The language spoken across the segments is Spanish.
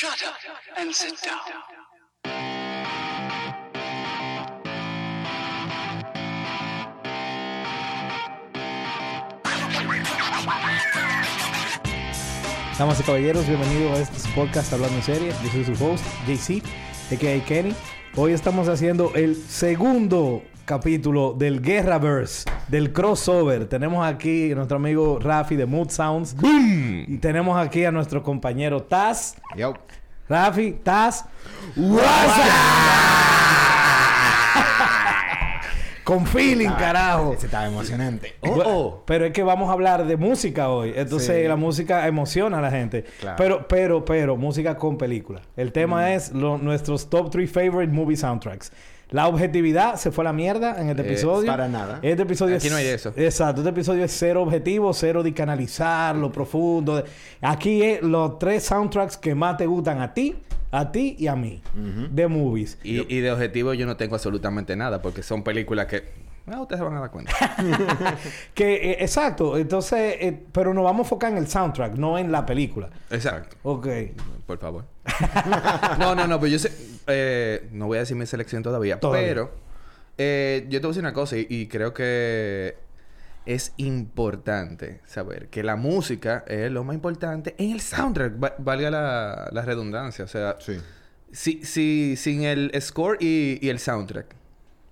Shut up and sit down. Damas y caballeros, bienvenidos a este podcast Hablando en Serie. Yo soy su host, JC, a.k.a. Kenny. Hoy estamos haciendo el segundo capítulo del Guerraverse, del crossover. Tenemos aquí a nuestro amigo Rafi de Mood Sounds. Y tenemos aquí a nuestro compañero Taz. Yo. Rafi, Taz. Con feeling, carajo. Ese estaba emocionante. Bu- Pero es que vamos a hablar de música hoy. Entonces Sí. la música emociona a la gente. Claro. Pero, pero, pero, música con película. El tema es lo- nuestros top 3 favorite movie soundtracks. La objetividad se fue a la mierda en este Eh, episodio. para nada. Este episodio Aquí es- no hay eso. Exacto. Este episodio es cero objetivo, cero de canalizar lo profundo. de- Aquí es los tres soundtracks que más te gustan a ti, a ti y a mí. De movies. Y, y de objetivo yo no tengo absolutamente nada porque son películas que... Ah, ustedes se van a dar cuenta. Que, eh, exacto. Entonces, eh, pero nos vamos a enfocar en el soundtrack, no en la película. Exacto. Ok. Por favor. no, no, no. Pero yo sé... eh, no voy a decir mi selección todavía. Todavía. Pero... eh, yo te voy a decir una cosa y, y creo que... Es importante saber que la música es lo más importante en el soundtrack. Va- valga la, la redundancia. O sea... Sí. Si, si, sin el score y, y el soundtrack.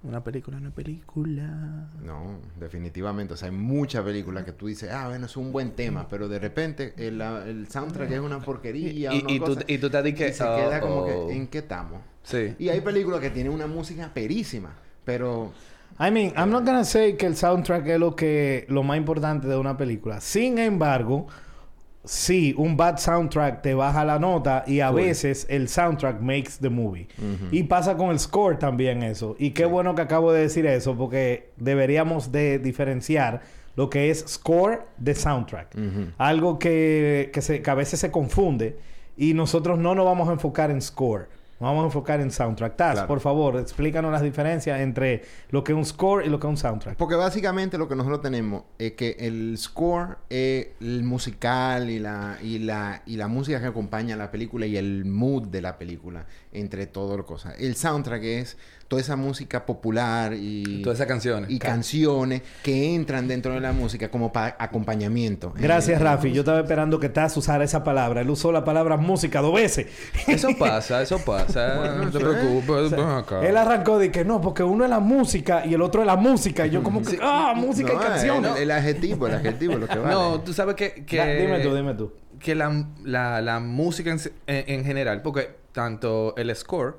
Una película, una película. No, definitivamente. O sea, hay muchas películas que tú dices, ah, bueno, es un buen tema, pero de repente el, el soundtrack es una porquería. Y- una y tú- cosa, y tú te que, y se oh, queda como oh. que, ¿en qué estamos? Sí. Y hay películas que tienen una música perísima, pero I mean, I'm not gonna say que el soundtrack es lo que lo más importante de una película. Sin embargo, sí, un bad soundtrack te baja la nota y a veces el soundtrack makes the movie. Y pasa con el score también eso. Y qué bueno que acabo de decir eso porque deberíamos de diferenciar lo que es score de soundtrack. Algo que, que, se- que a veces se confunde y nosotros no nos vamos a enfocar en score. Vamos a enfocar en soundtrack. Taz, Claro. por favor, explícanos las diferencias entre lo que es un score y lo que es un soundtrack. Porque básicamente lo que nosotros tenemos es que el score es el musical y la, y la, y la música que acompaña a la película y el mood de la película, entre todas las cosas. El soundtrack es toda esa música popular y, Todas esas canciones. y canciones que entran dentro de la música como para acompañamiento. Gracias, Eh, Rafi. Yo estaba esperando que Taz usara esa palabra. Él usó la palabra música dos veces. Eso pasa, eso pasa. Bueno, no te preocupes. ven acá. Él arrancó de que no, porque uno es la música y el otro es la música. Y yo como que, ah, música no, y canciones. El, el adjetivo, el adjetivo es lo que vale. No, tú sabes que... que Da- dime tú, dime tú. Que la, la, la música en- en general, porque tanto el score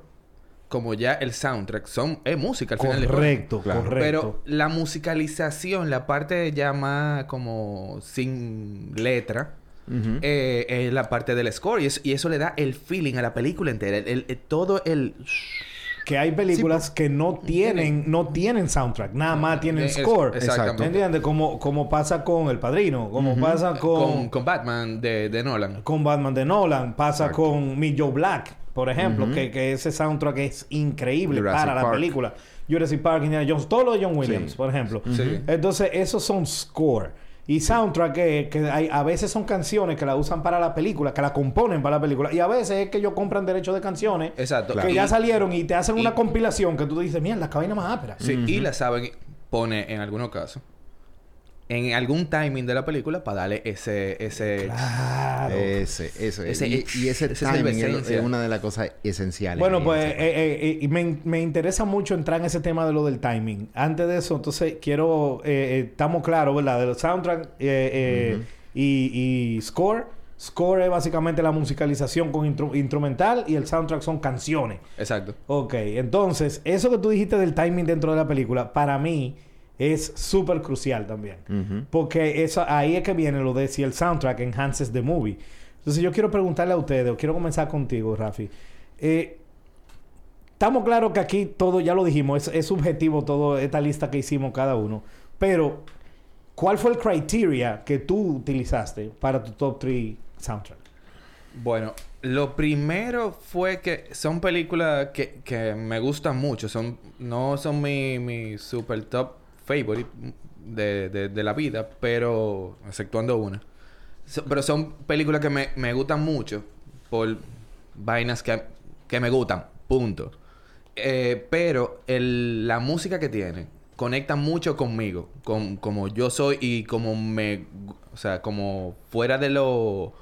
como ya el soundtrack son... Es música al final de cuentas. Correcto, Claro. correcto. Pero la musicalización, la parte ya más como sin letra, Ujú. eh, es la parte del score. Y eso, y eso le da el feeling a la película entera. El, todo el... que hay películas que no tienen, no tienen soundtrack, nada más tienen Es- score. exactamente. ¿Me entiendes? Como, como pasa con El Padrino, como pasa con, Con, con Batman de, de Nolan. con Batman de Nolan, pasa Exacto. con Joe Black, por ejemplo, que, que ese soundtrack es increíble Jurassic para la película. Jurassic Park, Indiana Jones, todo lo de John Williams, Sí. por ejemplo. Sí. Entonces, esos son score. Y soundtrack es que hay, a veces son canciones que la usan para la película, que la componen para la película. Y a veces es que ellos compran derechos de canciones Exacto. que ya salieron y te hacen y- una compilación que tú dices, mierda, la vaina más ápera. Sí, y la saben, pone en algunos casos, en algún timing de la película para darle ese, ese, Claro. Ese, eso. Ese- y, y ese timing es, una de las cosas esenciales. Bueno, pues eh, eh, eh, me, me interesa mucho entrar en ese tema de lo del timing. Antes de eso, entonces quiero, eh, eh, estamos claros, ¿verdad? De los soundtrack eh, y, y score. Score es básicamente la musicalización con intru- instrumental y el soundtrack son canciones. Exacto. Ok, entonces, eso que tú dijiste del timing dentro de la película, para mí es súper crucial también. Porque eso, ahí es que viene lo de si el soundtrack enhances the movie. Entonces yo quiero preguntarle a ustedes, o quiero comenzar contigo, Rafi. Eh, estamos claros que aquí todo, ya lo dijimos, es, es subjetivo todo esta lista que hicimos cada uno. Pero, ¿cuál fue el criteria que tú utilizaste para tu top 3 soundtrack? Bueno, lo primero fue que son películas que, que me gustan mucho. Son, no son mi, mi super top favorite de, de, de la vida, pero exceptuando una. Pero son películas que me, me gustan mucho por vainas que, que me gustan, punto. Eh, pero el- la música que tiene conecta mucho conmigo, con como yo soy y como me, o sea, como fuera de lo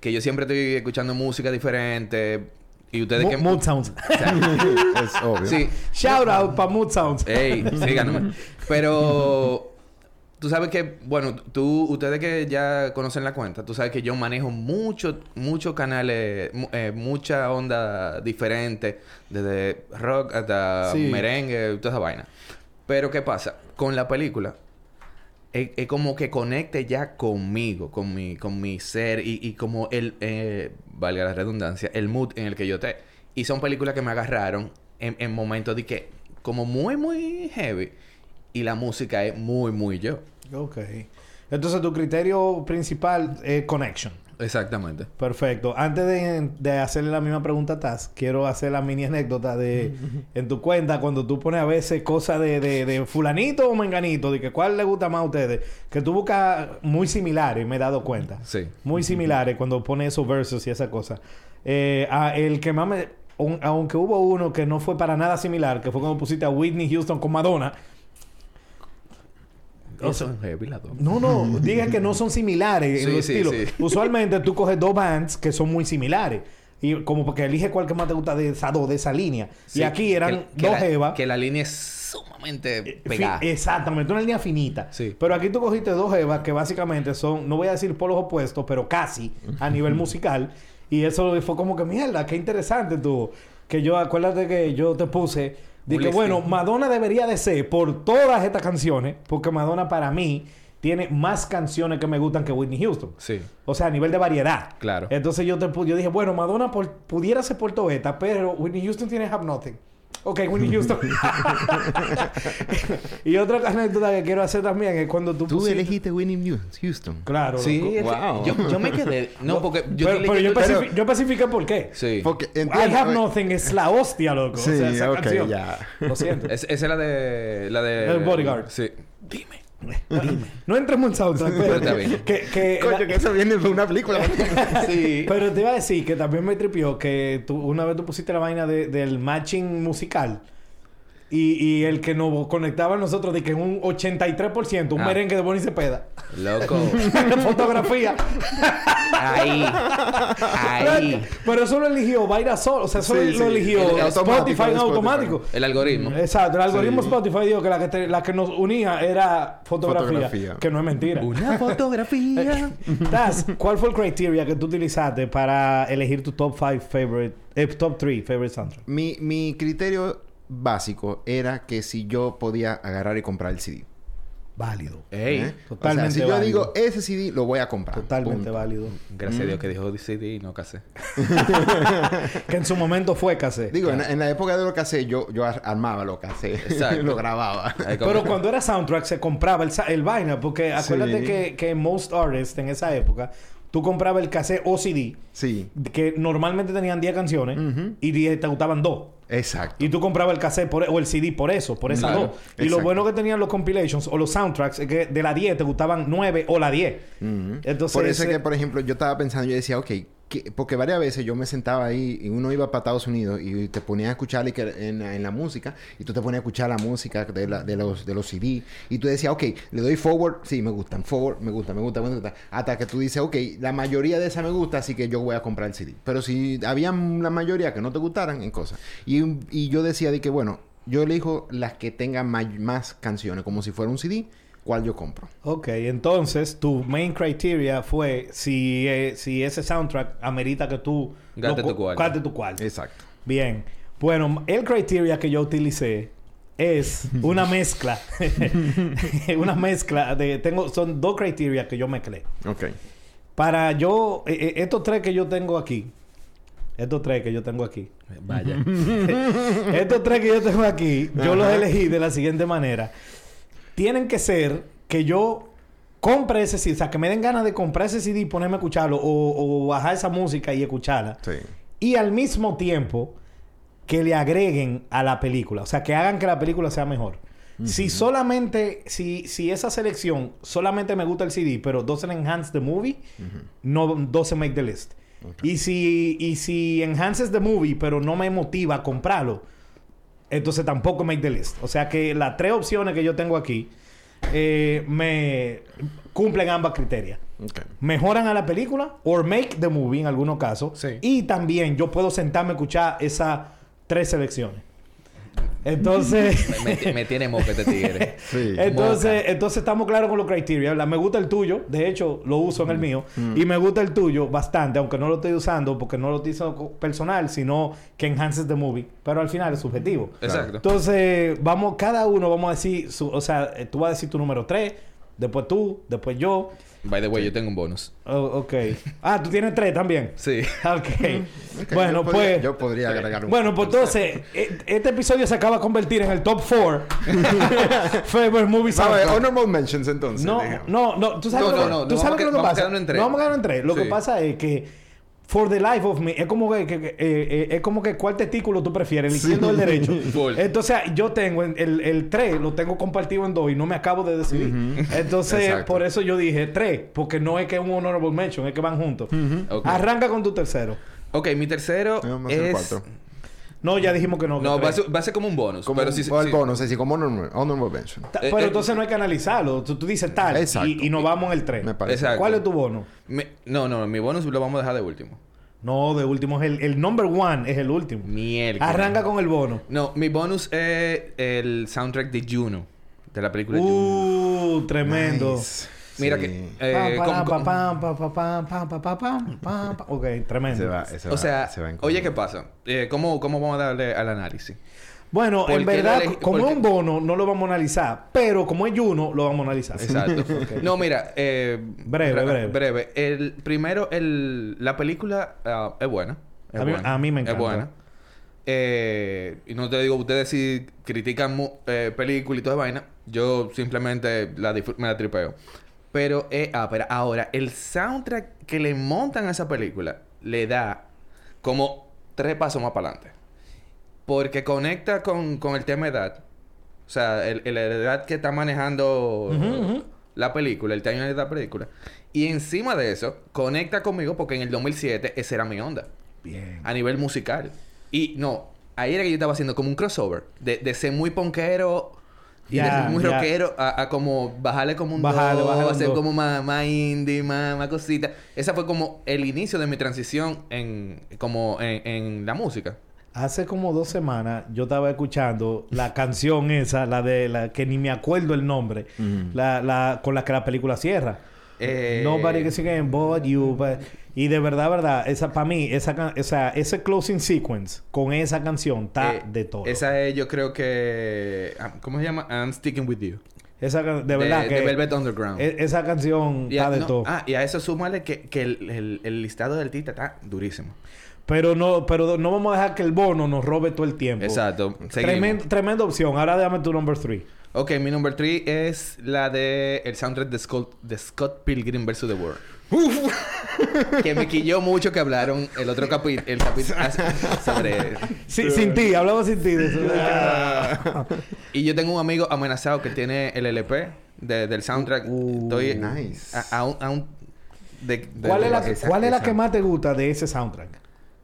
que yo siempre estoy escuchando música diferente y ustedes Mo- que Mood Sounds. o sea, Es obvio. sí, Shout out para Mood Sounds. Ey, síganme. Pero tú sabes que, bueno, tú, ustedes que ya conocen la cuenta, tú sabes que yo manejo muchos, muchos canales, mu- eh, mucha onda diferente, desde rock hasta Sí. merengue, toda esa vaina. Pero ¿qué pasa? Con la película, es, es como que conecte ya conmigo, con mi, con mi ser y, y como el, eh, valga la redundancia, el mood en el que yo esté. Y son películas que me agarraron en, en momentos de que, como muy, muy heavy. Y la música es muy, muy yo. Ok. Entonces tu criterio principal es connection. Exactamente. Perfecto. Antes de, de hacerle la misma pregunta a Taz, quiero hacer la mini anécdota de en tu cuenta cuando tú pones a veces cosas de, de, de fulanito o menganito, de que cuál le gusta más a ustedes, que tú buscas muy similares, me he dado cuenta. Sí. Muy similares cuando pones esos versos y esa cosa. Eh, a- el que más me... un- aunque hubo uno que no fue para nada similar, que fue cuando pusiste a Whitney Houston con Madonna. O Eso sea, es heavy las dos. no, no, diga que no son similares en Sí, los sí, estilos. sí. Usualmente tú coges dos bands que son muy similares. Y como porque elige cuál que más te gusta de esa dos, de esa línea. Y aquí eran que- que dos jevas. Que la línea es sumamente fi- pegada. Exactamente, una línea finita. Sí. Pero aquí tú cogiste dos jevas que básicamente son, no voy a decir polos opuestos, pero casi a nivel musical. Y eso fue como que, mierda, qué interesante tú. Que yo, acuérdate que yo te puse, que bueno. Madonna debería de ser por todas estas canciones, porque Madonna para mí tiene más canciones que me gustan que Whitney Houston. Sí. O sea, a nivel de variedad. Claro. Entonces yo te yo dije, bueno, Madonna por- pudiera ser por toda esta, pero Whitney Houston tiene Have Nothing. Ok, Whitney Houston. y otra anécdota que quiero hacer también es cuando tú, Tú pusiste- elegiste Winnie Houston. Claro. Sí, Wow. yo, yo me quedé. No, porque yo pero, yo, leyendo- especifi- yo especifiqué por qué. Sí. Porque I entiendo- Have Nothing es la hostia, loco. Sí, o sea, esa ok, canción. ya. Lo siento. Es- esa es la de. La de. El Bodyguard. Sí. Dime. No entremos en soundtrack, pero... Que, que Coño, que eso viene de una película. Sí. Pero te iba a decir que también me tripió que tú, una vez tú pusiste la vaina de- del matching musical. Y, y el que nos conectaba a nosotros de que un 83%, un Ah. merengue de Bonnie Cepeda. Loco. Fotografía. Ahí. Ahí. Pero eso lo eligió Vaina solo. O sea, eso Sí, lo sí. eligió El- el Spotify automático en automático. El algoritmo. Exacto. El algoritmo Sí. Spotify dijo que la que, te- la que nos unía era fotografía. Fotografía. Que no es mentira. Una fotografía. Taz, ¿cuál fue el criteria que tú utilizaste para elegir tu top 5 favorite, eh, top 3 favorite soundtrack? mi, mi criterio básico era que si yo podía agarrar y comprar el CD. Válido. Ey. ¿eh? Totalmente O sea, si yo digo ese CD, lo voy a comprar. Totalmente Punto. válido. Gracias a Dios que dijo CD y no casé. Que en su momento fue casé. Digo, en, en la época de lo hacé, yo, yo ar- armaba lo. Exacto. lo grababa. Pero cuando era soundtrack se compraba el, el vaina. Porque acuérdate Sí. que, que most artists en esa época, tú comprabas el cassette o CD, Sí, que normalmente tenían 10 canciones Ujú. y 10 te gustaban 2. Exacto. Y tú comprabas el cassette por- o el CD por eso, por esas Claro. dos. Y lo bueno que tenían los compilations o los soundtracks es que de la 10 te gustaban 9 o la 10. Ujú. Entonces, por eso es que, por ejemplo, yo estaba pensando, yo decía, ok, ¿qué? porque varias veces yo me sentaba ahí y uno iba para Estados Unidos y te ponías a escuchar en, la música y tú te ponías a escuchar la música de, los, de los CD y tú decías, ok, le doy forward, sí, me gustan, forward, me gusta, me gusta, me gusta, hasta que tú dices, ok, la mayoría de esa me gusta, así que yo voy a comprar el CD. Pero si había la mayoría que no te gustaran, en cosas. Y, y yo decía de que, bueno, yo elijo las que tengan más canciones, como si fuera un CD, ¿cuál yo compro? Ok, entonces tu main criteria fue si, eh, si ese soundtrack amerita que tú Gaste tu cuarto. gaste tu cuarto. Exacto. Bien. Bueno, el criteria que yo utilicé es una mezcla. una mezcla de... Tengo... Son dos criteria que yo mezclé. Ok. Para yo... eh, eh, estos tres que yo tengo aquí. Estos tres que yo tengo aquí. Vaya. Estos tres que yo tengo aquí, yo los elegí de la siguiente manera. Tienen que ser que yo compre ese CD, o sea, que me den ganas de comprar ese CD y ponerme a escucharlo o, o bajar esa música y escucharla. Sí. Y al mismo tiempo que le agreguen a la película, o sea, que hagan que la película sea mejor. Si solamente, si, si esa selección solamente me gusta el CD, pero doesn't enhance the movie, no doesn't make the list. Y si, y si enhances the movie, pero no me motiva a comprarlo, entonces tampoco make the list. O sea que las tres opciones que yo tengo aquí eh, me cumplen ambas criterias. Mejoran a la película o make the movie en algunos casos. Sí. Y también yo puedo sentarme a escuchar esas tres selecciones. Entonces... me, me- me tiene moco este tigre. Sí. Entonces, entonces estamos claros con los criteria. ¿verdad? Me gusta el tuyo, de hecho lo uso en el mío, y me gusta el tuyo bastante, aunque no lo estoy usando porque no lo utilizo co- personal, sino que enhances the movie. Pero al final es subjetivo. Exacto. Entonces, vamos, cada uno vamos a decir, su- o sea, eh, tú vas a decir tu número 3, después tú, después yo. By the way, yo tengo un bonus. Oh, ok. Ah, tú tienes 3 también. Sí. Ok. Ok, bueno, yo podría- pues. Yo podría agregar un... Bueno, pues entonces, e- este episodio se acaba de convertir en el top 4 Favorite Movies A ver, honorable mentions entonces. No, digamos. no, no. ¿Tú sabes No, lo que, no, no, ¿tú no, sabes lo que que pasa? tres. No vamos a quedarnos en tres. Lo que Sí. pasa es que For the life of me. Es como que, que- que, eh, eh, es como que cuál testículo tú prefieres, el izquierdo o el derecho. Entonces yo tengo en- el, el 3 lo tengo compartido en dos y no me acabo de decidir. Entonces por eso yo dije 3, porque no es que es un honorable mention, es que van juntos. Arranca con tu tercero. Ok, mi tercero es... No, ya dijimos que no. que No, va a, ser, va a ser como un bonus. Como pero un- o el sí- bonus, así como honorable, honorable mention. Ta- eh, Pero eh, entonces no hay que analizarlo. Tú, tú dices tal Exacto. y, y nos vamos en el 3. Me parece. Exacto. ¿Cuál es tu bono? No, no, mi bonus lo vamos a dejar de último. No, de último es el, el number one es el último. Mierda. Arranca con el bono. No, mi bonus es el soundtrack de Juno. De la película Juno. Uh, tremendo. Nice. Mira que. Ok, tremendo. Se va, se va, o sea, se va oye, ¿qué pasa? Eh, ¿cómo, ¿Cómo vamos a darle al análisis? Bueno, en verdad, como es porque... un bono, no lo vamos a analizar, pero como es Juno, lo vamos a analizar. Exacto. okay. No, mira, eh, breve, breve. Breve. El, primero, el, la película uh, es buena. Es a, buena. Mí, a, mí, me encanta. Es buena. Eh, y no te digo, ustedes si critican eh, películas y toda vaina, yo simplemente la me la tripeo. Pero, eh, ah, pero ahora, el soundtrack que le montan a esa película le da como tres pasos más para adelante. Porque conecta con, con el tema edad. O sea, el, el- la edad que está manejando la película, el time de la película. Y encima de eso, conecta conmigo porque en el 2007 esa era mi onda. Bien. A nivel musical. Y no, ahí era que yo estaba haciendo como un crossover. De, de ser muy ponquero y ser muy ya. rockero a, a como bajarle como un Bajarle, do, bajarle un hacer do. como más, más indie, más, más cosita. Esa fue como el inicio de mi transición en como en, en la música. Hace como dos semanas yo estaba escuchando la canción esa, la de la que ni me acuerdo el nombre, la, la, con la que la película cierra. Eh, Nobody again but you. but- Y de verdad, verdad, esa para mí, esa, sea, ese closing sequence con esa canción está eh, de todo. Esa es, yo creo que. ah, ¿Cómo se llama? I'm Sticking With You. Esa de verdad que de Velvet Underground. e- esa canción está de no, todo. ah, y a eso súmale que, que el, el- el listado del Tita está durísimo. Pero no, pero no vamos a dejar que el bono nos robe todo el tiempo. Exacto. Tremenda, opción. Ahora déjame tu number three. Ok, mi number 3 es la de el soundtrack de Scott, de Scott Pilgrim vs. The World. Que me quilló mucho que hablaron el otro capítulo el capítulo sobre Sí, sin ti, hablamos sin ti eso. y yo tengo un amigo amenazado que tiene el LP de- del soundtrack Uh, estoy nice. a, a un, a un- de- de- ¿Cuál, es la, ¿cuál es la que más te gusta de ese soundtrack?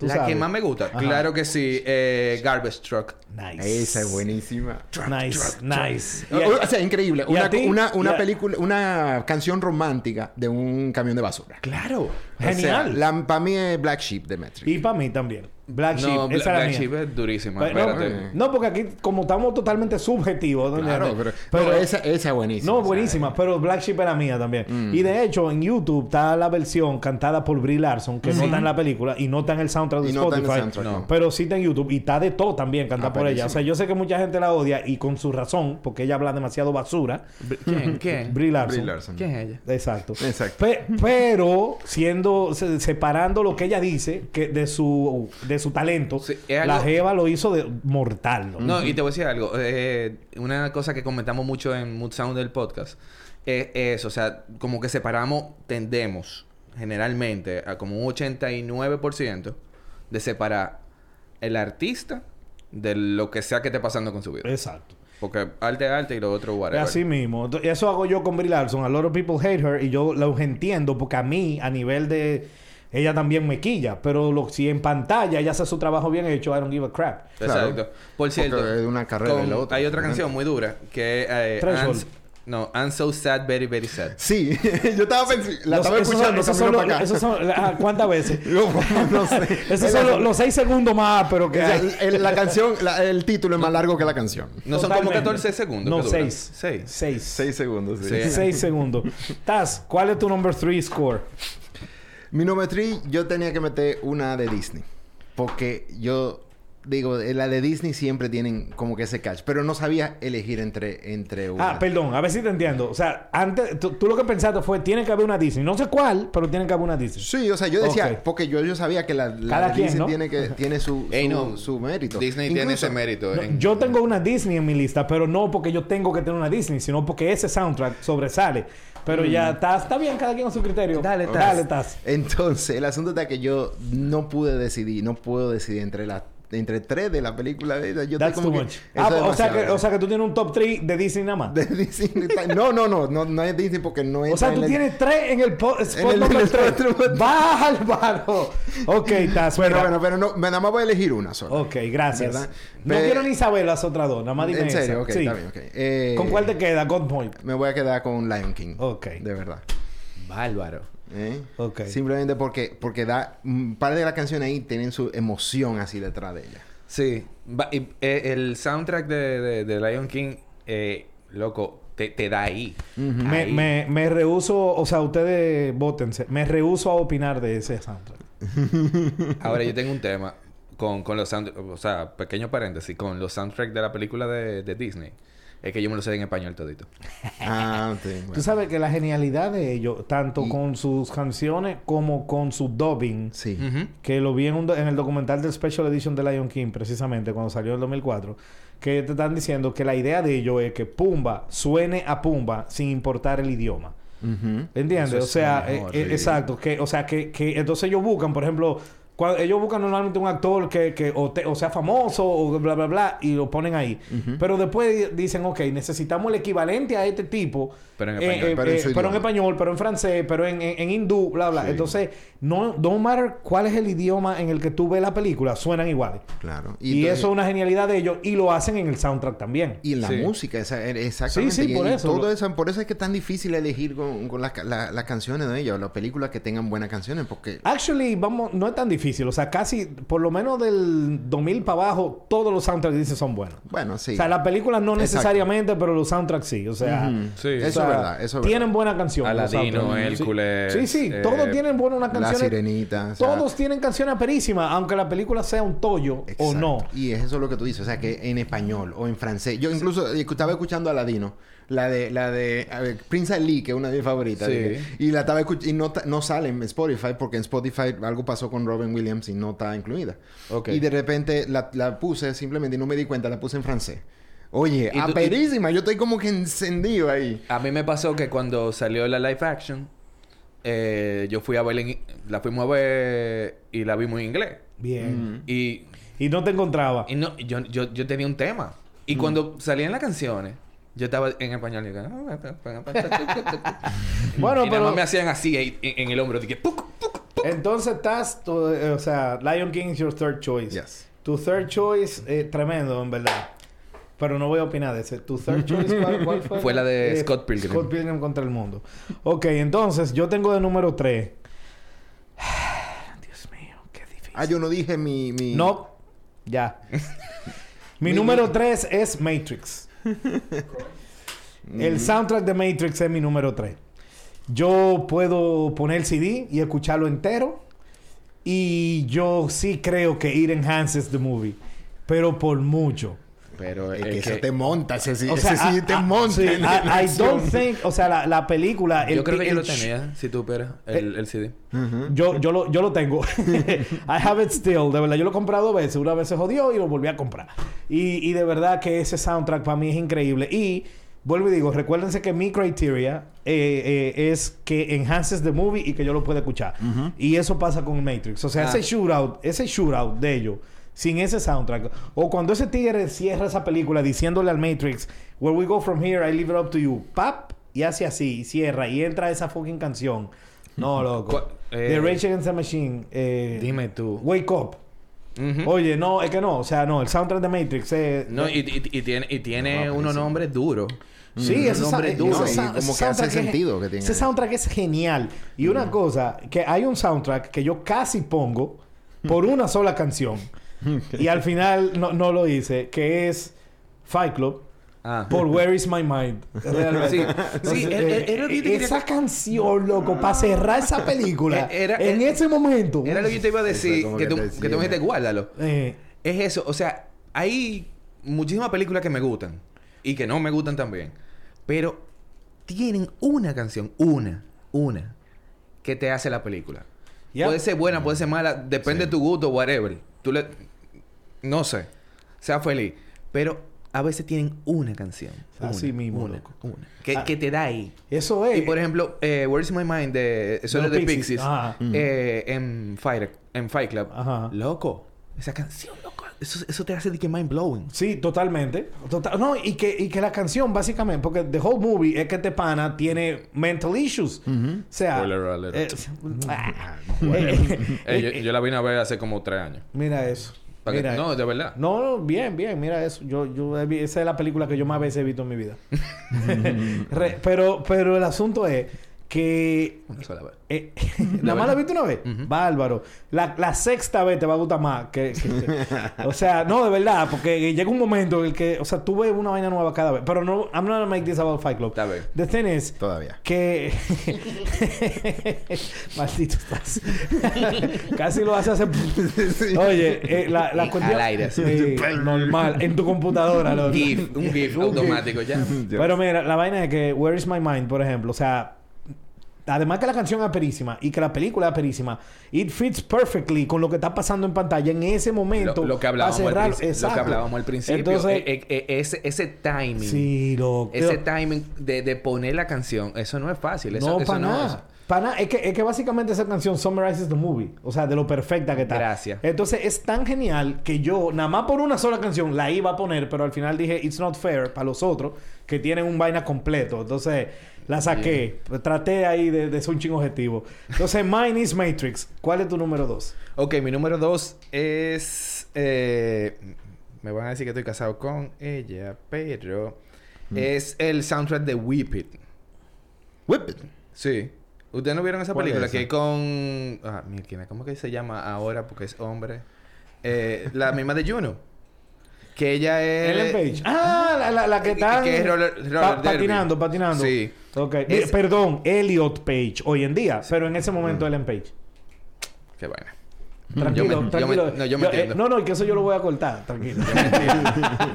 ¿Tú la sabes? que más me gusta Ajá. claro que sí eh, Garbage Truck Nice. Esa es buenísima. Nice, nice. O, a- o sea, increíble. ¿Y a Una, una, una ¿Y a- película, una canción romántica de un camión de basura. claro Genial. para mí es Black Sheep de Metric. Y para mí también. Black Sheep. no esa Black mía. Sheep es durísima Pero- espérate. No, porque aquí, como estamos totalmente subjetivos, ¿no? Claro, pero, Pero- no, esa, esa es buenísima. No, o sea, buenísima, pero Black Sheep era mía también. Mm. Y de hecho, en YouTube está la versión cantada por Brie Larson, que no está en la película y no está en el soundtrack de Y no está en el Spotify. soundtrack, No. no. Pero sí está en YouTube y está de todo también cantada Ah, por ella. O sea, yo sé que mucha gente la odia y con su razón, porque ella habla demasiado basura. ¿quién? ¿quién? Brie Larson. Brie Larson. ¿quién es ella? Exacto. Exacto. Pe- pero siendo se- separando lo que ella dice que de su de su talento, Sí, la Jeva lo hizo de mortal. ¿no? No, y te voy a decir algo. Eh, una cosa que comentamos mucho en Mood Sound del podcast es eso. O sea, como que separamos, tendemos generalmente a como un 89% de separar el artista de lo que sea que esté pasando con su vida. Exacto. Porque arte es arte y lo otro whatever. así mismo. Eso hago yo con Brie Larson. A lot of people hate her y yo lo entiendo porque a mí, a nivel de, ella también me quilla. Pero lo, si en pantalla ella hace su trabajo bien hecho, I don't give a crap. Claro. Exacto. Por cierto, Porque es una carrera con- de la otra. hay otra canción muy dura que eh, no, I'm so sad, very, very sad. Sí, yo estaba pensando, la Los- estaba esos son- escuchando esos camino son para acá. esos son- ah, ¿Cuántas veces? No, no sé. Esos son los, los seis segundos más, pero que O sea, hay. el- la canción, la- el título es más largo que la canción. No son como Totalmente. 14 segundos. No, seis. Seis. Seis. Seis segundos, sí. Sí. Seis segundos. Taz, ¿cuál es tu number three score? Mi número 3, yo tenía que meter una de Disney. Porque yo digo, la de Disney siempre tienen como que ese catch. Pero no sabía elegir entre, entre una. Ah, perdón, a ver si te entiendo. O sea, antes, tú, tú lo que pensaste fue, tiene que haber una Disney. No sé cuál, pero tiene que haber una Disney. Sí, o sea, yo decía, porque yo, yo sabía que la, la Cada de quien, Disney ¿no? tiene, que, tiene su, Ey, su, no. su mérito. Disney tiene ese mérito. No, en- yo tengo una Disney en mi lista, pero no porque yo tengo que tener una Disney, sino porque ese soundtrack sobresale. Pero ya está, está bien, cada quien a su criterio. Dale, Taz. Dale, Taz. Entonces, el asunto está que yo no pude decidir, no puedo decidir entre las entre tres de la película de ella. Yo estoy That's como too que, much. Ah, es o, sea que, o sea que tú tienes un top 3 de Disney nada más. De Disney. No, no, no, no, no es Disney porque no es. o sea, tú tienes 3 en el po- spot en el 3. spot- Baja al barro. Ok, Taz. Bueno, mira. bueno, pero no, nada más voy a elegir una sola. Ok, gracias. ¿Verdad? No quiero ni saber las otras dos, nada más dime En serio, esa. ok, Sí. está bien, ok. Eh, ¿Con cuál te queda? God Point. Me voy a quedar con Lion King. Ok. De verdad. Bárbaro. ¿Eh? Simplemente porque, porque da. Un par de las canciones ahí tienen su emoción así detrás de ella. Sí. Va- y, eh, el soundtrack de, de, de Lion King, eh, loco, te, te da ahí. Me, Ahí. me, me rehuso, o sea, ustedes votense. Me rehuso a opinar de ese soundtrack. Ahora yo tengo un tema con, con los sound... O sea, pequeño paréntesis. Con los soundtracks de la película de, de Disney. Es que yo me lo sé en español todito. Ah, sí, bueno. Tú sabes que la genialidad de ellos, tanto Y- con sus canciones como con su dubbing, Sí. Que lo vi en, un do- en el documental del Special Edition de Lion King, precisamente, cuando salió en el 2004, que te están diciendo que la idea de ellos es que Pumba suene a Pumba sin importar el idioma. Ujú. ¿Entiendes? O sea, mejor, eh, eh, sí. exacto. Que, o sea, que, que entonces ellos buscan, por ejemplo, cuando ellos buscan normalmente un actor que, que o, te- o sea famoso o bla, bla, bla, y lo ponen ahí. Pero después dicen, ok, necesitamos el equivalente a este tipo. Pero en eh, español. eh, Pero en eh, pero en español, pero en francés, pero en, en, en hindú, bla, bla. Sí. Entonces, no, no matter cuál es el idioma en el que tú ves la película, suenan iguales. Claro. Y, entonces- eso es una genialidad de ellos y lo hacen en el soundtrack también. Y en la Sí. música, esa- eh, exactamente. Sí, sí, Y- por y eso. todo Lo- eso. Por eso es que es tan difícil elegir con, con las la- las canciones de ellos, las películas que tengan buenas canciones, porque... Actually, vamos, no es tan difícil. O sea, casi, por lo menos del 2000 para abajo, todos los soundtracks dicen son buenos. Bueno, sí. O sea, las películas no Exacto. necesariamente, pero los soundtracks sí. O sea. Sí. o Eso sea, es verdad, eso es Tienen verdad. buena canción. Aladino. Hércules, Sí, sí, eh, todos tienen buenas unas La canciones. Sirenita. o sea, Todos tienen canciones perísimas, aunque la película sea un tollo o Exacto. no. Y es eso lo que tú dices, o sea, que en español o en francés. Yo incluso eh, estaba escuchando a Aladino, la de la de a ver, Prince Ali, que es una de mis favoritas, Sí. dije, y la estaba escuchando y no, no sale en Spotify porque en Spotify algo pasó con Robin Williams y no está incluida. Y de repente la, la puse simplemente y no me di cuenta, la puse en francés. Oye, aperísima, yo estoy como que encendido ahí. A mí me pasó que cuando salió la live action, eh, yo fui a verla en... La fuimos a ver y la vimos en inglés. Bien. Y, Y no te encontraba. y no, yo, yo, yo tenía un tema. Y cuando salían las canciones, yo estaba en español. Y, Bueno, y nada pero- más me hacían así ahí en, en el hombro. Dije, ¡puc! ¡puc! Entonces estás, tú, eh, o sea, Lion King is your third choice. Yes. Tu third choice, eh, tremendo, en verdad. Pero no voy a opinar de ese. ¿Tu third choice cuál, cuál fue? Fue la de Scott Pilgrim. Scott Pilgrim contra el mundo. Ok, entonces, yo tengo de número 3. Dios mío, qué difícil. Ah, yo no dije mi... mi... No, ya. Mi Mi- número 3 es Matrix. El soundtrack de Matrix es mi número 3. Yo puedo poner el CD y escucharlo entero. Y yo sí creo que it enhances the movie. Pero por mucho. Pero Es es que eso que- te monta, ese sí, O ese sea, sí I- te I- monta. sí, en la I, I don't think... O sea, la, la película... el yo creo que yo lo tenía, si tú esperas, el, el CD. Yo, yo, lo, yo lo tengo. I have it still. De verdad, yo lo he comprado dos veces. Una vez se jodió y lo volví a comprar. Y, y de verdad que ese soundtrack para mí es increíble. Y vuelvo y digo, recuérdense que mi criteria eh, eh, es que enhances the movie y que yo lo pueda escuchar. Y eso pasa con Matrix. O sea, Ah. ese shootout, ese shootout de ellos, sin ese soundtrack. O cuando ese tigre cierra esa película diciéndole al Matrix, Where we go from here, I leave it up to you. Pap, y hace así, y cierra, y entra esa fucking canción. No, loco. ¿Cuál? The Eh, Rage Against the Machine. eh, Dime tú. Wake Up. Oye, no, es que no. O sea, no. El soundtrack de Matrix. eh, No, y, y- y tiene, y tiene No, unos sí. nombres duros. Sí, Un ese, nombre duro. ese como que hace es- sentido que tenga Ese soundtrack es genial. Y una cosa, que hay un soundtrack que yo casi pongo por una sola canción. y al final no, no lo hice, que es Fight Club. Ah. Por Where Is My Mind. Realmente. Sí, Entonces, sí, eh, era- te esa canción, loco, para cerrar esa película. Era- en era- ese momento. Era lo que yo te iba a decir, que, que tú, que tú me dijiste, guárdalo. Eh, Es eso, o sea, hay muchísimas películas que me gustan y que no me gustan también, pero tienen una canción, una, una, que te hace la película. Puede ser buena, puede ser mala, depende de tu gusto, whatever. Tú le... No sé, sea feliz, pero a veces tienen una canción. Así una, mismo, Una, loco. una. Que, Ah. que te da ahí. eso es. Y por ejemplo, eh, Where's My Mind de eso De es de Pixies. Pixies, Ajá. eh, en Fight en Fight Club. Ajá. Loco, esa canción, loco, eso, eso te hace de que mind blowing. Sí, totalmente. Total- no, y que, y que la canción, básicamente, porque the whole movie es que este pana tiene mental issues. O sea. Spoiler alert. eh, ah, eh, Eh, yo, yo la vine a ver hace como tres años. Mira eso. Que- no, de verdad. No, bien, bien, mira eso. Yo, yo, esa es la película que yo más veces he visto en mi vida. Re- pero, pero el asunto es que Una sola vez. eh, ¿Nada más la viste una vez? Bárbaro. La, la sexta vez te va a gustar más. Que, que- o sea, no, de verdad, porque llega un momento en el que, o sea, tú ves una vaina nueva cada vez. Pero no, I'm not gonna make this about Fight Club. Está bien. The thing is Todavía. que. Maldito estás. Casi lo hace hacer. Oye, eh, la, la cuestión. al aire. Sí, normal. En tu computadora, loco. GIF, un GIF automático ya. Pero mira, la vaina es que Where is My Mind, por ejemplo, o sea, además que la canción es perísima y que la película es perísima, it fits perfectly con lo que está pasando en pantalla en ese momento. Lo, lo que hablábamos al, cerrar- principio, lo que Exacto. hablábamos al principio. Entonces, Eh, eh, eh, ese, ese timing. sí, loco. Ese timing de, de poner la canción. Eso no es fácil. Eso, no, eso para no nada. Es- que, es que básicamente esa canción summarizes the movie. O sea, de lo perfecta que está. Gracias. Entonces, es tan genial que yo, nada más por una sola canción, la iba a poner, pero al final dije, it's not fair para los otros que tienen un vaina completo. Entonces, la saqué. Traté ahí de, de ser un chingo objetivo. Entonces, mine is Matrix. ¿Cuál es tu número dos? Ok, mi número dos es... eh, me van a decir que estoy casado con ella, pero... Mm. Es el soundtrack de Whip It. Whip it. Sí. ¿Ustedes no vieron esa ¿Cuál película? es Que es con... Ah, mira, ¿cómo que se llama ahora? Porque es hombre. Eh, la misma de Juno. Que ella es... Ellen Page. Ah, la, la, la que está... que es roller- roller derby. patinando, patinando. Sí. Ok. Es- Perdón, Elliot Page hoy en día. Pero en ese momento Ellen Page. Qué vaina. Tranquilo, Yo me- yo me- tranquilo. no, yo me eh, entiendo. no, no, que eso yo lo voy a cortar. Tranquilo.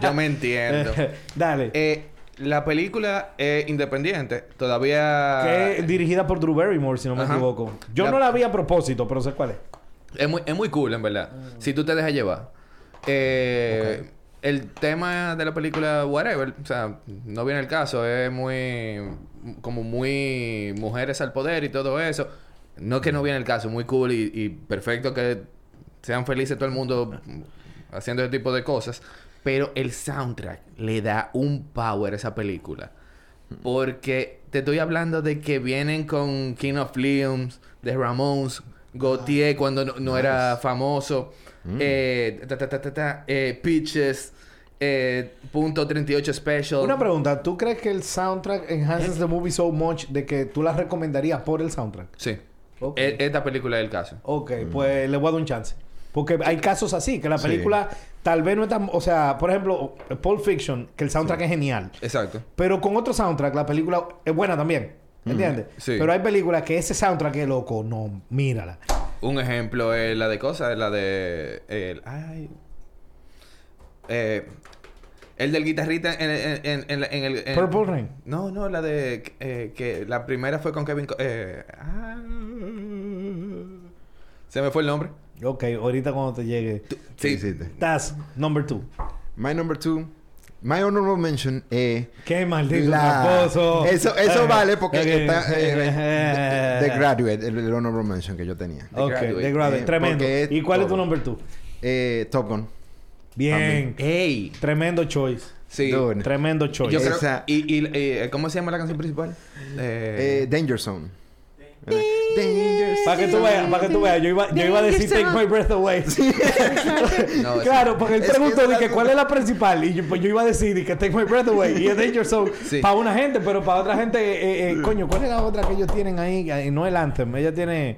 Yo me entiendo. Dale. Eh, la película es independiente. Todavía... que es dirigida por Drew Barrymore, si no me Ajá. equivoco. Yo La- no la vi a propósito, pero sé cuál es. Es muy, es muy cool, en verdad. Si tú te dejas llevar. Eh, El tema de la película, whatever, o sea, no viene el caso. Es muy... Como muy... Mujeres al poder y todo eso. No que no viene el caso. Muy cool y, y perfecto que sean felices todo el mundo haciendo ese tipo de cosas. Pero el soundtrack le da un power a esa película. Porque te estoy hablando de que vienen con King of Leons, de Ramones, Gautier cuando no, no era famoso, eh, ta, ta, ta, ta, ta, eh, Peaches, eh, punto 38 Special. Una pregunta. ¿Tú crees que el soundtrack enhances the movie so much de que tú la recomendarías por el soundtrack? Sí. E- Esta película es el caso. Ok, pues le voy a dar un chance. Porque hay casos así, que la Sí. película tal vez no es tan... O sea, por ejemplo, Pulp Fiction, que el soundtrack es genial. Exacto. Pero con otro soundtrack, la película es buena también. ¿Entiendes? Sí. Pero hay películas que ese soundtrack es loco. No, mírala. Un ejemplo es la de cosas, es la de... El, ay... Eh, el del guitarrista en, en, en, en, en el... Purple Rain. No, no, la de... eh, que la primera fue con Kevin... Co- Eh, ah, se me fue el nombre. Ok, ahorita cuando te llegue. Sí, sí. number two. My number two. My honorable mention es... Qué maldito La-. Eso, eso Eh, vale porque ok. está... eh, Eh, The Graduate, el, el honorable mention que yo tenía. Ok, Graduate. The Graduate. Eh, Tremendo. ¿Y cuál es tu number two? Eh, Top Gun. Bien. ¡Ey! Tremendo choice. Sí. Dude. Tremendo choice. Yo creo... Esa- Y, y, eh, ¿Cómo se llama la canción principal? Eh, Eh, Danger Zone. Danger Para que tú veas, para que tú veas. Yo iba, yo iba a decir Take My Breath Away. No, claro, porque él preguntó de que cuál es la principal. Y yo, pues yo iba a decir que Take My Breath Away. Y es Danger Zone Sí. para una gente, pero para otra gente, eh, eh, coño, ¿cuál es la otra que ellos tienen ahí? No el Anthem. Ella tiene.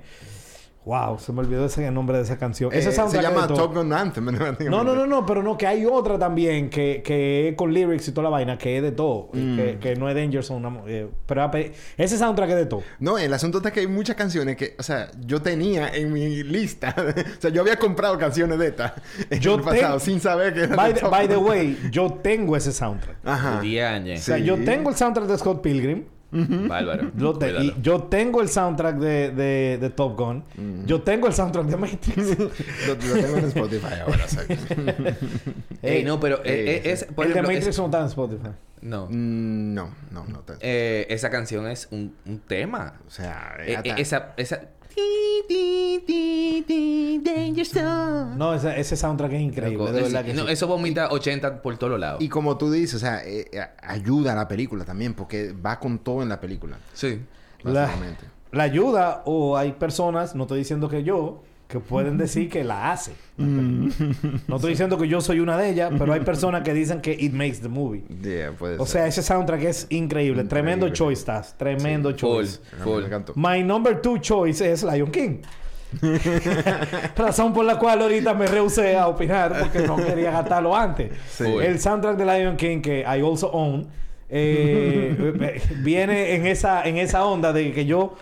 Wow, se me olvidó ese el nombre de esa canción. Eh, Ese se llama. Top Gun Anthem. No, no, no, no, pero no, que hay otra también que, que es con lyrics y toda la vaina, que es de todo. Mm. Que, que no es Danger Zone. eh, pero ape- ese soundtrack es de todo. No, el asunto está que hay muchas canciones que, o sea, yo tenía en mi lista. o sea, yo había comprado canciones de estas en Yo el pasado ten- sin saber que era By, de the, by the way, yo tengo ese soundtrack. Ajá. Diañe. O sea, Sí. yo tengo el soundtrack de Scott Pilgrim. Bárbaro. Yo, te- Cuídalo. y yo tengo el soundtrack de, de, de Top Gun. Yo tengo el soundtrack de Matrix. Lo, lo tengo en Spotify ahora, Ey, no, pero eh, eh, es, por el de Matrix es- no está en Spotify. no. Mm, no, no, no. te- Eh, esa canción es un, un tema. o sea, eh, esa, esa. Danger Zone. No, ese, ese soundtrack es increíble. Loco, de es- verdad que no, sí. Eso vomita 80 por todos lados. Y como tú dices, o sea, eh, eh, ayuda a la película también, porque va con todo en la película. Sí. La, Básicamente. la ayuda, o hay personas, no estoy diciendo que yo, que pueden decir que la hace. Mm. No estoy diciendo que yo soy una de ellas, pero hay personas que dicen que it makes the movie. Yeah, puede O ser. sea, ese soundtrack es increíble. Tremendo choice, estás. Tremendo choice. Full. My number two choice es Lion King. Razón por la cual ahorita me rehusé a opinar porque no quería gastarlo antes. El soundtrack de Lion King que I also own eh, viene en esa, en esa onda de que yo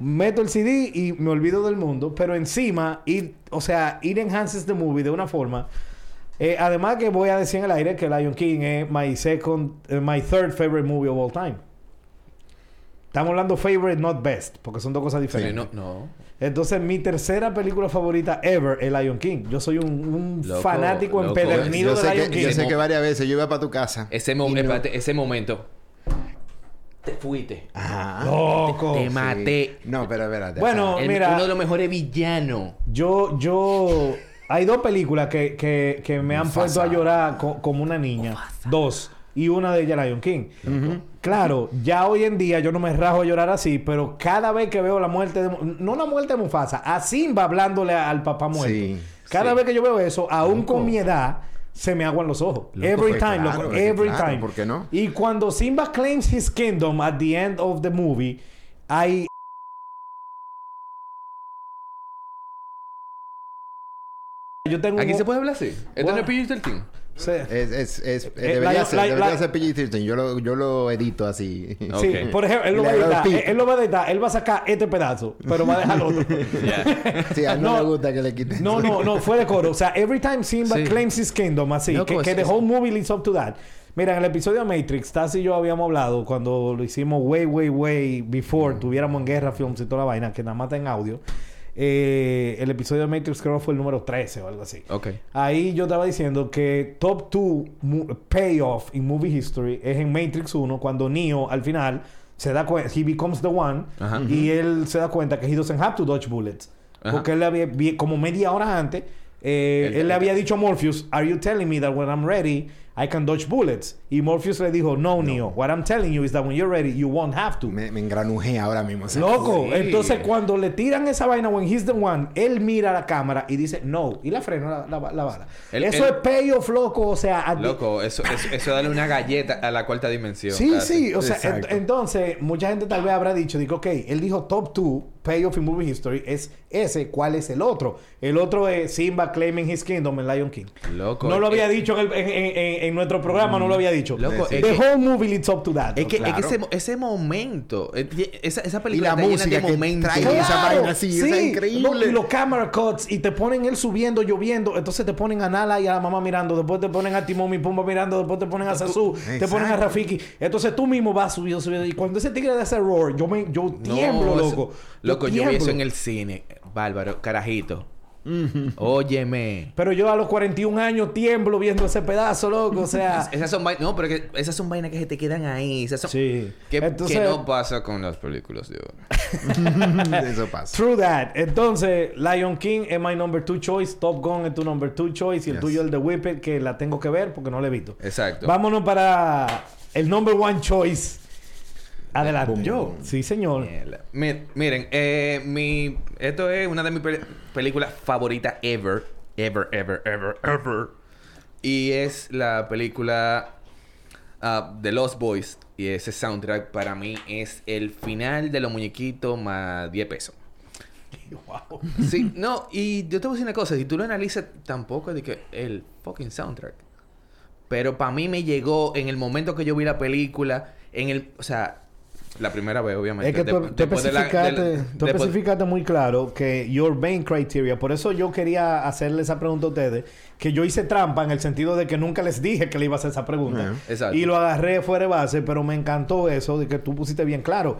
meto el CD y me olvido del mundo, pero encima, it, o sea, it enhances the movie de una forma. Eh, además que voy a decir en el aire que Lion King es my second, eh, my third favorite movie of all time. Estamos hablando favorite, not best, porque son dos cosas Sí, diferentes. no, no. Entonces, mi tercera película favorita ever es Lion King. Yo soy un, un Loco, fanático loco. empedernido Yo de Lion que, King. yo sé que varias veces yo iba para tu casa. Ese, mo- no- ese momento. Te fuiste. Ajá. Loco. Te maté. No, pero espérate. Bueno, El- mira. Uno de los mejores villanos. Yo, yo... Hay dos películas que, que, que me han Mufasa. puesto a llorar co- como una niña. Dos. Y una de ellas Lion King. Claro, ya hoy en día yo no me rajo a llorar así, pero cada vez que veo la muerte de... No la muerte de Mufasa, a Simba hablándole al papá muerto. Sí, cada sí. vez que yo veo eso, aún con mi edad, se me aguan los ojos. Loco, every pues time, claro, loco. Every claro, time. ¿por qué no? Y cuando Simba claims his kingdom at the end of the movie, hay... Yo tengo Aquí un- se puede hablar así. Esto no es Wow. PG-13. Sí. Es, es, es, Eh, debería Lion- ser, debería ser PG-13. Yo lo, yo lo edito así. Sí, por ejemplo, él lo, va a editar, él, pip. él lo va a editar, él va a sacar este pedazo, pero va a dejar el otro. Ya. Sí, a él no, No. le gusta que le quiten. No, no, no, fue de coro. O sea, every time Simba Sí. claims his kingdom, así, que, que es- the whole movie leads up to that. Mira, en el episodio de Matrix, Taz y yo habíamos hablado cuando lo hicimos way, way, way before tuviéramos en Guerra Films y toda la vaina, que nada más está en audio. Eh, el episodio de Matrix creo que fue el número 13 o algo así. Ahí yo estaba diciendo que top 2 payoff in movie history es en Matrix 1 cuando Neo al final se da cuenta, he becomes the one Ajá. y él se da cuenta que he doesn't have to dodge bullets. Ajá. Porque él le había, como media hora antes, eh, Él- él, le había dicho a Morpheus, Are you telling me that when I'm ready, I can dodge bullets? Y Morpheus le dijo, No, Neo, what I'm telling you is that when you're ready, you won't have to. Me, me engranujé ahora mismo. o sea, Loco, Sí. entonces cuando le tiran esa vaina, when he's the one, él mira a la cámara y dice no, y la frena la, la- la bala. Él- eso es payoff, loco, o sea, Loco, eso, eso, eso dale una galleta a la cuarta dimensión. Sí, casi. sí, o sea, ent- entonces mucha gente tal vez habrá dicho, digo, ok, él dijo top 2 payoff in movie history, es ese, ¿cuál es el otro? El otro es Simba claiming his kingdom en Lion King. Loco. no lo es- había dicho en, el- en- en- en- en nuestro programa, no lo había dicho. Loco, es The que- whole movie leads up to that. Es que, es ese, ese momento, eh, esa, esa Y película la llena música de que trae esa vaina así, sí. increíble. No, y los camera cuts y te ponen él subiendo, lloviendo. Entonces te ponen a Nala y a la mamá mirando. Después te ponen a Timón y Pumba mirando. Después te ponen a Sasu. Te ponen a. Rafiki. Entonces tú mismo vas subiendo, subiendo. Y cuando ese tigre de ese roar, yo, me, yo No, tiemblo, eso- loco. Yo vi eso en el cine. Bárbaro, carajito. Óyeme. Pero yo a los 41 años tiemblo viendo ese pedazo, loco. O sea... Esas son vainas... No, pero que esas son vainas que se te quedan ahí. Esas son... sí. Que, Entonces... que no pasa con las películas de ahora. Eso pasa. True that. Entonces, Lion King es my number two choice. Top Gun es tu number two choice. Y el Yes. tuyo el de Whip It, que la tengo que ver porque no la he visto. Exacto. Vámonos para el number one choice. Adelante. Boom, Yo. boom. Sí, señor. Miren, eh, mi, esto es una de mis pe- películas favoritas ever. Ever, ever, ever, ever. Y es la película ah, The Lost Boys. Y ese soundtrack para mí es el final de los muñequitos más 10 pesos. Wow. Sí, no, y yo te voy a decir una cosa, si tú lo analizas, tampoco es de que el fucking soundtrack. Pero para mí me llegó en el momento que yo vi la película, en el, o sea, la primera vez, obviamente. Es que tú, de- la- especificaste, de tú especificaste muy claro que your main criteria. Por eso yo quería hacerle esa pregunta a ustedes. Que yo hice trampa en el sentido de que nunca les dije que le iba a hacer esa pregunta. Y lo agarré fuera de base, pero me encantó eso de que tú pusiste bien claro.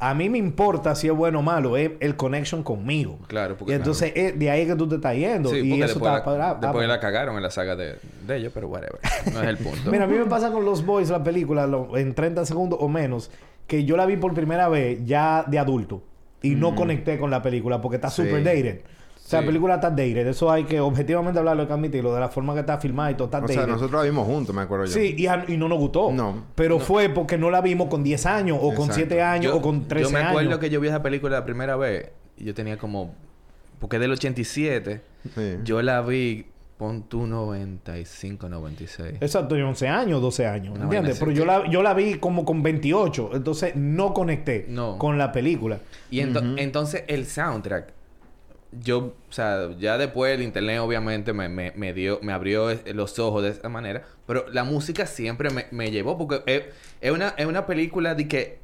A mí me importa si es bueno o malo, es el connection conmigo. Claro, porque- Y entonces es de ahí que tú te estás yendo. Sí, y eso está para- después vamos. la cagaron en la saga de, de ellos, pero whatever. No es el punto. Mira, a mí me pasa con Los Boys, la película, lo- en 30 segundos o menos, que yo la vi por primera vez ya de adulto. Y no conecté con la película porque está Sí. super dated. O sea, Sí. la película está dated. Eso hay que objetivamente hablarlo, hay que admitirlo. De la forma que está filmada y todo está O dated. sea, nosotros la vimos juntos, me acuerdo yo. Sí, y, a- y no nos gustó. No. Pero fue porque no la vimos con 10 años, o con Exacto. 7 años, yo, o con 13 yo me acuerdo años. que yo vi esa película la primera vez y yo tenía como... Porque es del 87. Sí. Yo la vi, pon tú 95, 96. Exacto, yo 11 años, 12 años, Una ¿entiendes? Pero yo la, yo la vi como con 28, entonces no conecté No. con la película. Y ento- entonces el soundtrack, yo, o sea, ya después el internet obviamente me, me, me dio, me abrió los ojos de esa manera, pero la música siempre me, me llevó porque es, es una, es una película de que,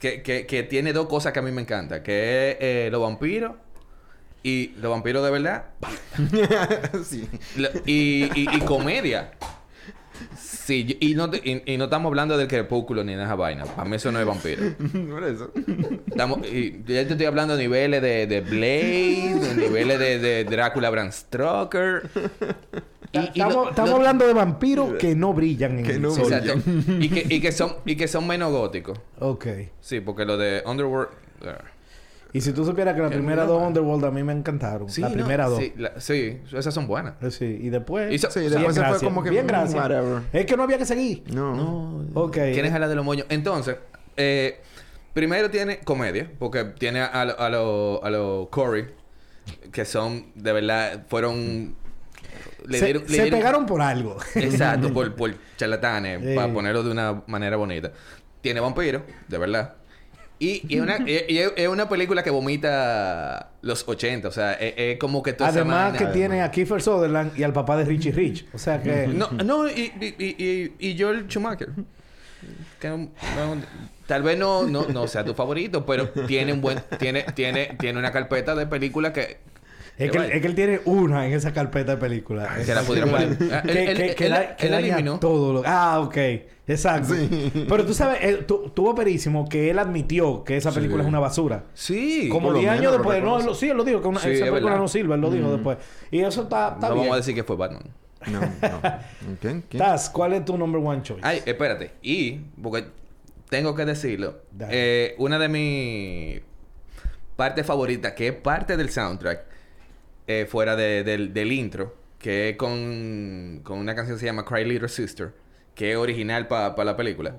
que, que, que tiene dos cosas que a mí me encantan, que es eh, los vampiros y los vampiros de verdad sí. y, y, y comedia. Sí, y no, te- y, y no estamos hablando del crepúsculo ni de esa vaina. Para mí eso no es vampiro. Por eso. Estamos, y ya te estoy hablando de niveles de, de Blade, de niveles de, de Drácula Bram Stoker. Y, y estamos no- estamos no- hablando de vampiros que no brillan en Que el no. Y que, y, que son, y que son menos góticos. Ok. Sí, porque lo de Underworld... ah. Y si tú supieras que las Que primeras no, dos. Underworld a mí me encantaron. Sí, la no, primera dos. Sí, la- sí, esas son buenas. Eh, Sí, y después... Y so- Sí, Bien, después se fue gracias. como que... Bien, mm, gracias. Whatever. Es que no había que seguir. No. No. Ok. ¿Quién es hablar de los moños? Entonces, eh, primero tiene comedia, porque tiene a los a lo, a lo Corey, que son, de verdad, fueron... le se dieron- le se dieron- pegaron por algo. Exacto, por, por charlatanes, para ponerlo de una manera bonita. Tiene vampiro, de verdad. Y, y es una, y- y es, una película que vomita los 80, o sea, es, es como que toda Además que tiene a Kiefer Sutherland y al papá de Richie Rich. O sea que... No, no, y, y, y, y, y Joel Schumacher. Que no- no- tal vez no, no, no sea tu favorito, pero tiene un buen, tiene, tiene, tiene una carpeta de películas que, Es que, él- es que él tiene una en esa carpeta de películas. que la pudiera poner. que, Ah, él- que, él- que él- que él daña eliminó. todo lo... Ah, ok. Exacto. Pero tú sabes, él, tu- tuvo perísimo que él admitió que esa película es una basura. Sí. Como por lo 10 años después. No, él lo- sí, él lo dijo. Que una- Sí, esa es película verdad. no sirve. Él lo dijo después. Y eso está, está no bien. vamos a decir que fue Batman. No, no. ¿Quién? ¿Quién? Taz, ¿cuál es tu number one choice? Ay, espérate. Y, porque tengo que decirlo, eh, una de mis partes favoritas, que es parte del soundtrack, eh, fuera de- del, del intro, que es con, con una canción que se llama Cry Little Sister, que es original para la película,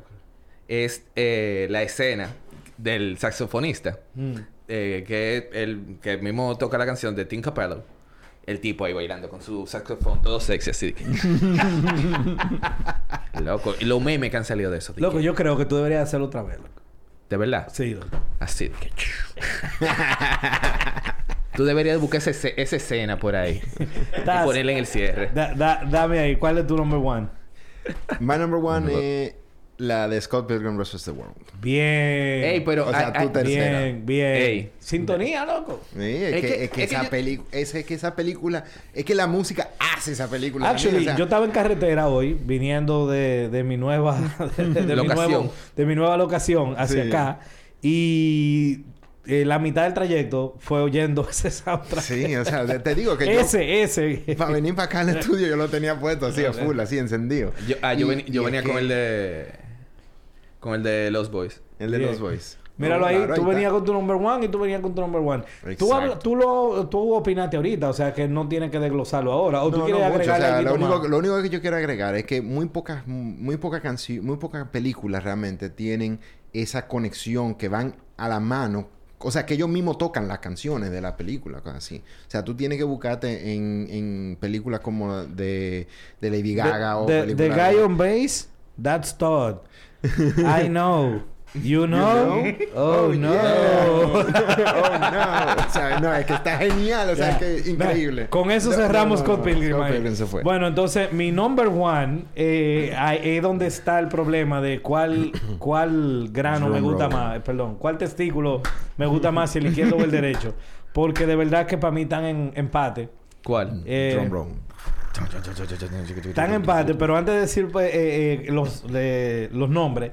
es eh, la escena del saxofonista, Mm. eh, que el que mismo toca la canción de Tim Capello. El tipo ahí bailando con su saxofón todo sexy así. Loco. Y los memes que han salido de eso. Loco, que- yo creo que tú deberías hacerlo otra vez. loco. De verdad. Sí, loco. Así. de que- Tú deberías buscar ese- ese- esa escena por ahí. y ponerla en el cierre. da- da- dame ahí. ¿Cuál es tu number one? My number one es la de Scott Pilgrim vs. The World. Bien. Ey, pero... O sea, tercera. Bien, bien. Ey. Sintonía, loco. Sí, es, Es que, que- es que es que esa yo- película... Es que esa película... Es que la música hace esa película. Actually, también, o sea, yo estaba en carretera hoy, viniendo de, de mi nueva... De, de mi Locación. nuevo- de mi nueva locación hacia Sí. acá. Y... eh, la mitad del trayecto fue oyendo ese soundtrack. Sí, o sea, te- te digo que yo... ese, ese. Para venir para acá al estudio yo lo tenía puesto así a full, así encendido. Yo, ah, yo, Y- ven- yo y venía con que- el de... Con el de Los Boys. El de los boys. Míralo ahí, claro, tú venías con tu number one y tú venías con tu number one. Tú, tú lo tú opinaste ahorita, o sea que no tienes que desglosarlo ahora. O tú No, quieres no agregar o sea, algo lo, único, lo único que yo quiero agregar es que muy pocas muy pocas canciones muy pocas películas realmente tienen esa conexión que van a la mano. O sea, que ellos mismos tocan las canciones de la película, cosas así. O sea, tú tienes que buscarte en, en películas como de, de Lady Gaga o the, the películas... guy on bass, that's Todd. I know. You know? Oh, no. oh, no. O sea, no, es que está genial. O sea, es que increíble. Con eso cerramos no, no. Pilgrim. Scott ahí. Pilgrim se fue. Bueno, entonces mi number one eh, ahí es donde está el problema de cuál, cuál grano me gusta más, perdón, cuál testículo me gusta más, si el izquierdo o el derecho. Porque de verdad que para mí están en empate. ¿Cuál? Eh, Drum roll. Están en empate, pero antes de decir pues, eh, eh, los, de- los nombres,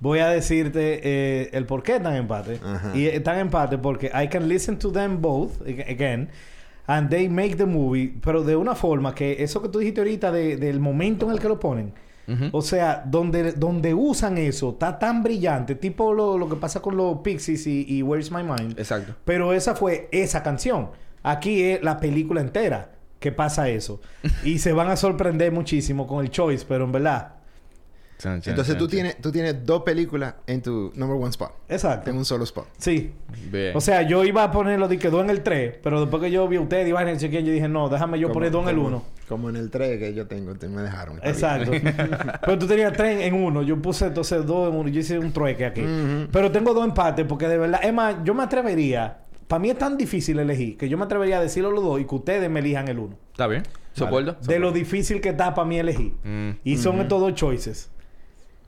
voy a decirte eh, el por qué están en empate. Ajá. Y están en empate porque I can listen to them both ag- again and they make the movie, pero de una forma que eso que tú dijiste ahorita de- del momento en el que lo ponen. O sea, donde, donde usan eso, está tan brillante, tipo lo, lo que pasa con los Pixies y, y Where's My Mind. Exacto. Pero esa fue esa canción. Aquí es la película entera que pasa eso. y se van a sorprender muchísimo con el choice, pero en verdad. Entonces tú tienes, tú tienes dos películas en tu number one spot. Exacto. En un solo spot. Sí. Bien. O sea, yo iba a ponerlo de que dos en el 3, pero después que yo vi a ustedes y van en chequear, yo dije, no, déjame yo Como- poner dos en el como- 1. Como en el 3 que yo tengo, te- me dejaron. Exacto. pero tú tenías tres en uno. Yo puse entonces dos en uno. Yo hice un trueque aquí. Pero tengo dos empates porque de verdad... Es más, yo me atrevería... Para mí es tan difícil elegir que yo me atrevería a decirlo los dos y que ustedes me elijan el uno. ¿Está bien? ¿Soporto? De lo difícil que está para mí elegir. Mm. Y son estos dos choices.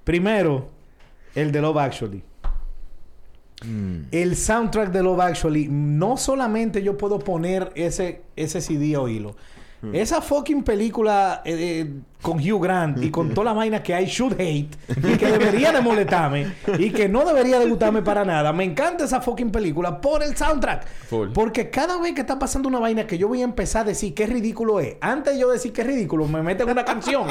Primero, el de Love Actually. Mm. El soundtrack de Love Actually, no solamente yo puedo poner ese, ese CD a oírlo. Esa fucking película eh, eh, con Hugh Grant y con toda la vaina que hay should hate y que debería de molestarme y que no debería de gustarme para nada. Me encanta esa fucking película por el soundtrack. Full. Porque cada vez que está pasando una vaina que yo voy a empezar a decir qué ridículo es, antes de yo decir qué ridículo, me meten una canción.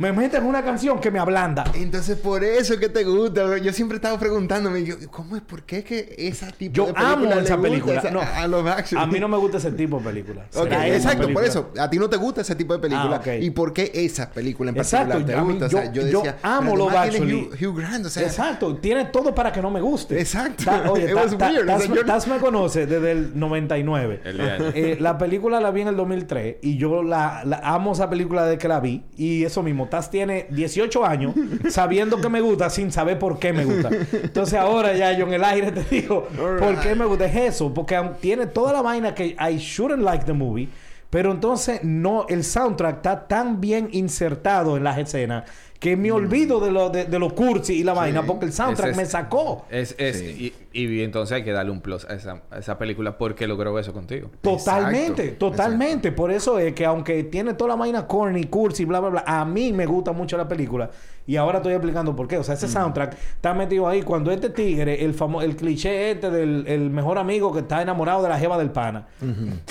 me meten una canción que me ablanda. Entonces, por eso que te gusta. Yo siempre estaba preguntándome, yo, ¿cómo es? ¿Por qué que esa tipo Yo de película amo le esa gusta película. esa- No, a, a los action? A mí no me gusta ese tipo de película. Exacto, por eso. A ti no te gusta ese tipo de película. Ah, ok. ¿Y por qué esa película en Exacto, particular te a mí- gusta? o sea, yo- yo yo decía, amo tiene Actually. Hugh, Hugh Grant, o sea... Exacto, tiene todo para que no me guste. Exacto. Ta- oye, It Ta- was Ta- weird. Taz, yo- Taz me conoce desde el 99. El Eh, la película la vi en el 2003 y yo la, la amo esa película de que la vi. Y eso mismo, Taz tiene 18 años sabiendo que me gusta sin saber por qué me gusta. Entonces ahora ya yo en el aire te digo, ¿por qué me gusta? Es eso, porque tiene toda la vaina que I shouldn't like the movie. Pero entonces no, el soundtrack está tan bien insertado en las escenas que me olvido de lo de, de lo cursi y la vaina porque el soundtrack es- me sacó. Es, es, Sí. y, y entonces hay que darle un plus a esa, a esa película porque logró eso contigo. Totalmente, Exacto, totalmente. Por eso es que aunque tiene toda la vaina corny, cursi, bla, bla, bla, a mí me gusta mucho la película. Y ahora estoy explicando por qué. O sea, ese soundtrack está metido ahí. Cuando este tigre, el famo el cliché este del el mejor amigo que está enamorado de la jeva del pana.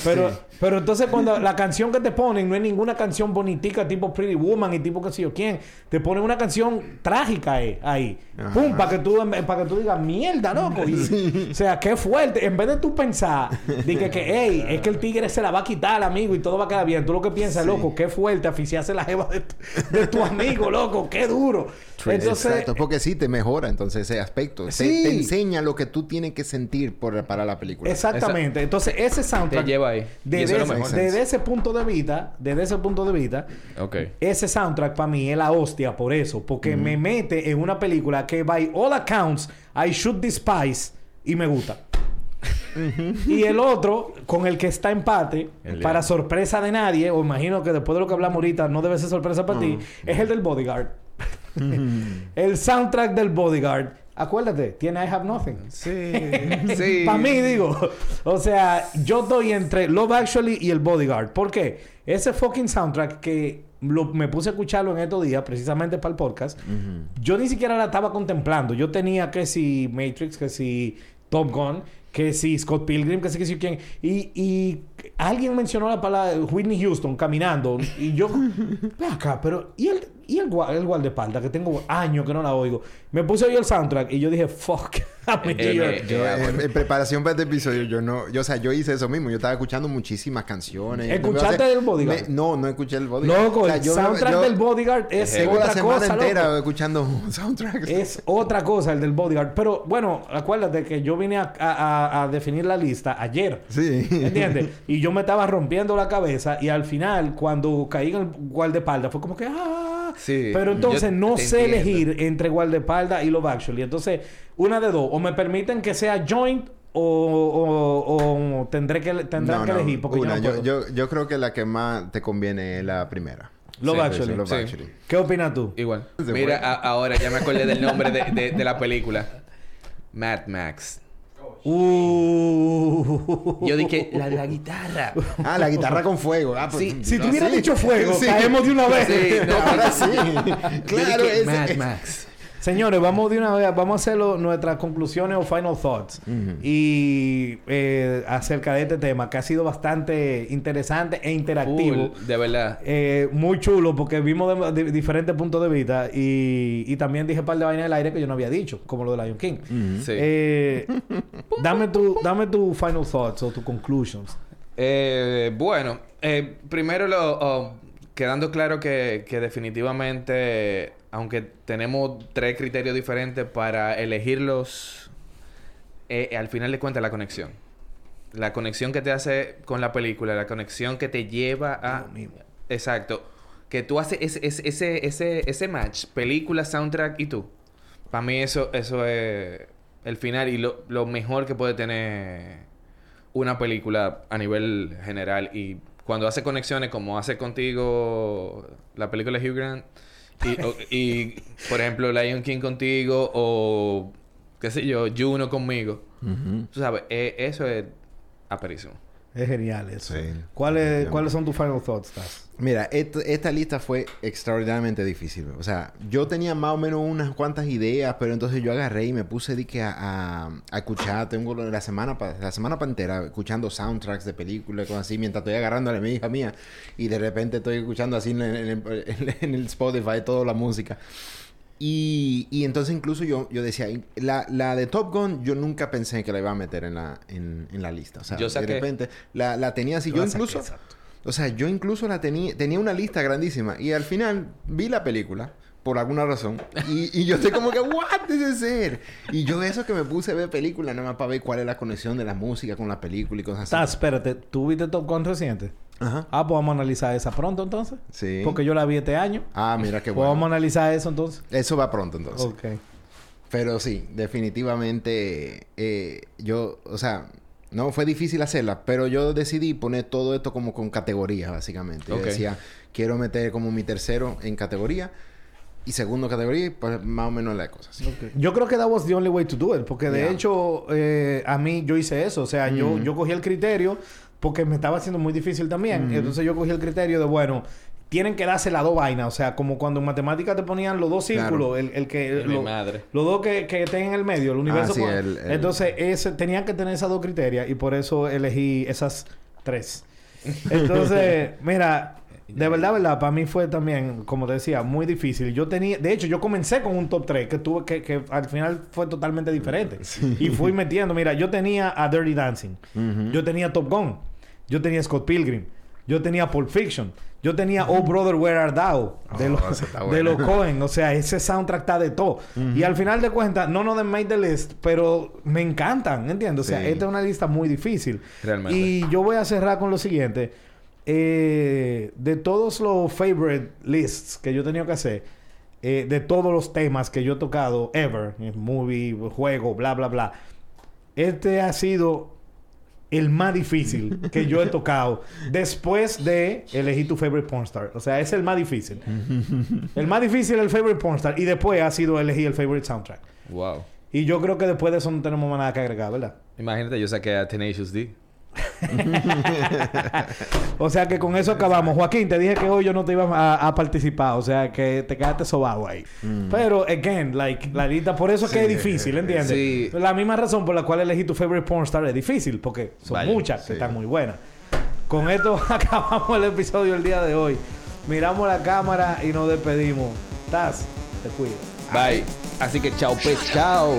Pero, pero entonces cuando la canción que te ponen no es ninguna canción bonitica tipo Pretty Woman y tipo qué sé yo quién. Te ponen una canción trágica eh, ahí. Pum, para que tú para que tú digas, mierda, loco. Y- O sea, qué fuerte. En vez de tú pensar de que, que hey, es que el tigre se la va a quitar al amigo y todo va a quedar bien. Tú lo que piensas, loco, qué fuerte aficiarse la jeva de tu, de tu amigo, loco, qué duro. Entonces, Exacto, porque sí te mejora entonces ese aspecto. Te- Sí. Te, enseña lo que tú tienes que sentir por, para la película. Exactamente. Entonces, ese soundtrack. Te lleva ahí. Desde, eso es lo ese, mejor. desde ese punto de vista, desde ese punto de vista, ese soundtrack para mí es la hostia por eso. Porque me mete en una película que, by all accounts, I should despise y me gusta. y el otro, con el que está empate, El para sorpresa de nadie, o imagino que después de lo que hablamos ahorita no debe ser sorpresa para ti, es el del Bodyguard. el soundtrack del Bodyguard. Acuérdate, tiene I Have Nothing. Sí. sí. Para mí, digo. O sea, yo estoy entre Love Actually y el Bodyguard. ¿Por qué? Ese fucking soundtrack que lo- me puse a escucharlo en estos días, precisamente para el podcast, yo ni siquiera la estaba contemplando. Yo tenía que si Matrix, que si Top Gun, que si Scott Pilgrim, que si que si quién. Y, y alguien mencionó la palabra Whitney Houston caminando. Y yo, ve acá, pero. ¿Y el, y el, el guardaespaldas, que tengo años que no la oigo. Me puse a oír el soundtrack y yo dije, fuck. Eh, eh, Yo, en, preparación para este episodio, yo no... Yo, o sea, yo hice eso mismo. Yo estaba escuchando muchísimas canciones. ¿Escuchaste O sea, el Bodyguard? me- no, no escuché el Bodyguard. Loco, O sea, el yo- soundtrack yo del Bodyguard es Llevo la otra semana cosa, entera loco. escuchando soundtracks. Es otra cosa el del Bodyguard. Pero bueno, acuérdate que yo vine a, a- a- a definir la lista ayer. Sí. ¿Entiendes? Y yo me estaba rompiendo la cabeza y al final, cuando caí en el guardaespaldas, fue como que ¡ah! Sí, Pero entonces yo no sé entiendo. elegir entre guardaespaldas y Love Actually. Entonces, una de dos. O me permiten que sea joint o, o- o tendré que, tendrán No, que no, elegir porque una. yo no yo, puedo. yo, yo creo que la que más te conviene es la primera. Love Sí, Actually. Love Sí. Actually. ¿Qué opinas tú? Igual. Mira, a- ahora ya me acordé del nombre de, de- de la película. Mad Max. Uh. Yo dije, la, la guitarra. Ah, la guitarra con fuego. Ah, pues, Sí. Si no, sí. dicho fuego, Sí. caemos de una vez. Sí, no, Ahora sí. Yo claro, dije, ese- Mad Max. Señores, vamos de una vez, vamos a hacer lo- nuestras conclusiones o final thoughts. Y eh, acerca de este tema, que ha sido bastante interesante e interactivo. Full, de verdad. Eh, muy chulo porque vimos de, de- diferentes puntos de vista y, y también dije un par de vainas en el aire que yo no había dicho, como lo de Lion King. Sí. Eh, dame tu dame tu final thoughts o tus conclusions. Eh, bueno, eh, primero lo, oh, quedando claro que, que definitivamente, aunque tenemos tres criterios diferentes para elegirlos, eh, al final de cuentas la conexión. La conexión que te hace con la película, la conexión que te lleva a... Exacto. Que tú haces ese, ese, ese, ese, ese match, película, soundtrack y tú. Para mí eso, eso es el final y lo, lo mejor que puede tener una película a nivel general. Y cuando hace conexiones como hace contigo la película de Hugh Grant y, por ejemplo Lion King contigo o qué sé yo, Juno conmigo. Tú sabes, eh, eso es aperísimo. Es genial eso. Sí, ¿Cuáles. ¿Cuáles son tus final thoughts, Taz? Mira, et- esta lista fue extraordinariamente difícil. O sea, yo tenía más o menos unas cuantas ideas, pero entonces yo agarré y me puse de que a, a- a escuchar, tengo la semana pa- la semana pa entera escuchando soundtracks de películas y cosas así, mientras estoy agarrándole a mi hija mía y de repente estoy escuchando así en, en el- en el Spotify toda la música. Y, y entonces incluso yo, yo decía, la, la de Top Gun yo nunca pensé que la iba a meter en la, en, en la lista. O sea, Yo de repente la, la tenía así. Yo Yo la saqué, incluso... O sea, yo incluso la tenía, tenía una lista grandísima y al final vi la película por alguna razón y, y yo estoy como que, what is ser? Y yo eso que me puse a ver película nada más para ver cuál es la conexión de la música con la película y cosas así. Taz, espérate, ¿tú viste Top Gun reciente? Ajá. Ah, pues vamos a analizar esa pronto entonces. Sí. Porque yo la vi este año. Ah, mira qué Pues bueno. vamos a analizar eso entonces. Eso va pronto entonces. Ok. Pero sí, definitivamente eh, yo, o sea, no fue difícil hacerla, pero yo decidí poner todo esto como con categorías, básicamente. Yo Ok. decía, quiero meter como mi tercero en categoría y segundo categoría, pues más o menos la cosa. así. Yo creo que that was the only way to do it. Porque de Yeah. hecho, eh, a mí yo hice eso. O sea, yo, yo cogí el criterio porque me estaba haciendo muy difícil también. Entonces yo cogí el criterio de, bueno, tienen que darse las dos vainas. O sea, como cuando en matemáticas te ponían los dos Claro. círculos, el, el que... Mi lo- madre. Los dos que, que estén en el medio, el universo. sí, con- el- el- Entonces, ese, tenían que tener esas dos criterios y por eso elegí esas tres. Entonces, mira, de verdad, verdad, para mí fue también, como te decía, muy difícil. Yo tenía, de hecho, yo comencé con un top 3 que tuve que, que al final fue totalmente diferente. Y fui metiendo, mira, yo tenía a Dirty Dancing, yo tenía Top Gun, yo tenía Scott Pilgrim, yo tenía Pulp Fiction, yo tenía Oh Brother Where Art Thou de, Oh, los, esa está de los Cohen, o sea, ese soundtrack está de todo. Y al final de cuentas, no nos made the list, pero me encantan, ¿entiendes? O sea, Sí. esta es una lista muy difícil. Realmente. Y yo voy a cerrar con lo siguiente. Eh, de todos los favorite lists que yo he tenido que hacer, eh, de todos los temas que yo he tocado ever, movie, juego, bla, bla, bla, este ha sido el más difícil que yo he tocado después de elegir tu favorite pornstar. O sea, es el más difícil. el más difícil es el favorite pornstar y después ha sido elegir el favorite soundtrack. Wow. Y yo creo que después de eso no tenemos más nada que agregar, ¿verdad? Imagínate, yo saqué a Tenacious D. O sea que con eso acabamos. Joaquín, te dije que hoy yo no te iba a, a participar. O sea que te quedaste sobado ahí. Pero, again, like, la lista, por eso es que es difícil, ¿entiendes? Sí. La misma razón por la cual elegí tu favorite pornstar es difícil, porque son Vaya, muchas que sí. están muy buenas. Con esto acabamos el episodio del día de hoy. miramos la cámara y nos despedimos. Taz, te cuido. Bye. Así que chao, pues, chao.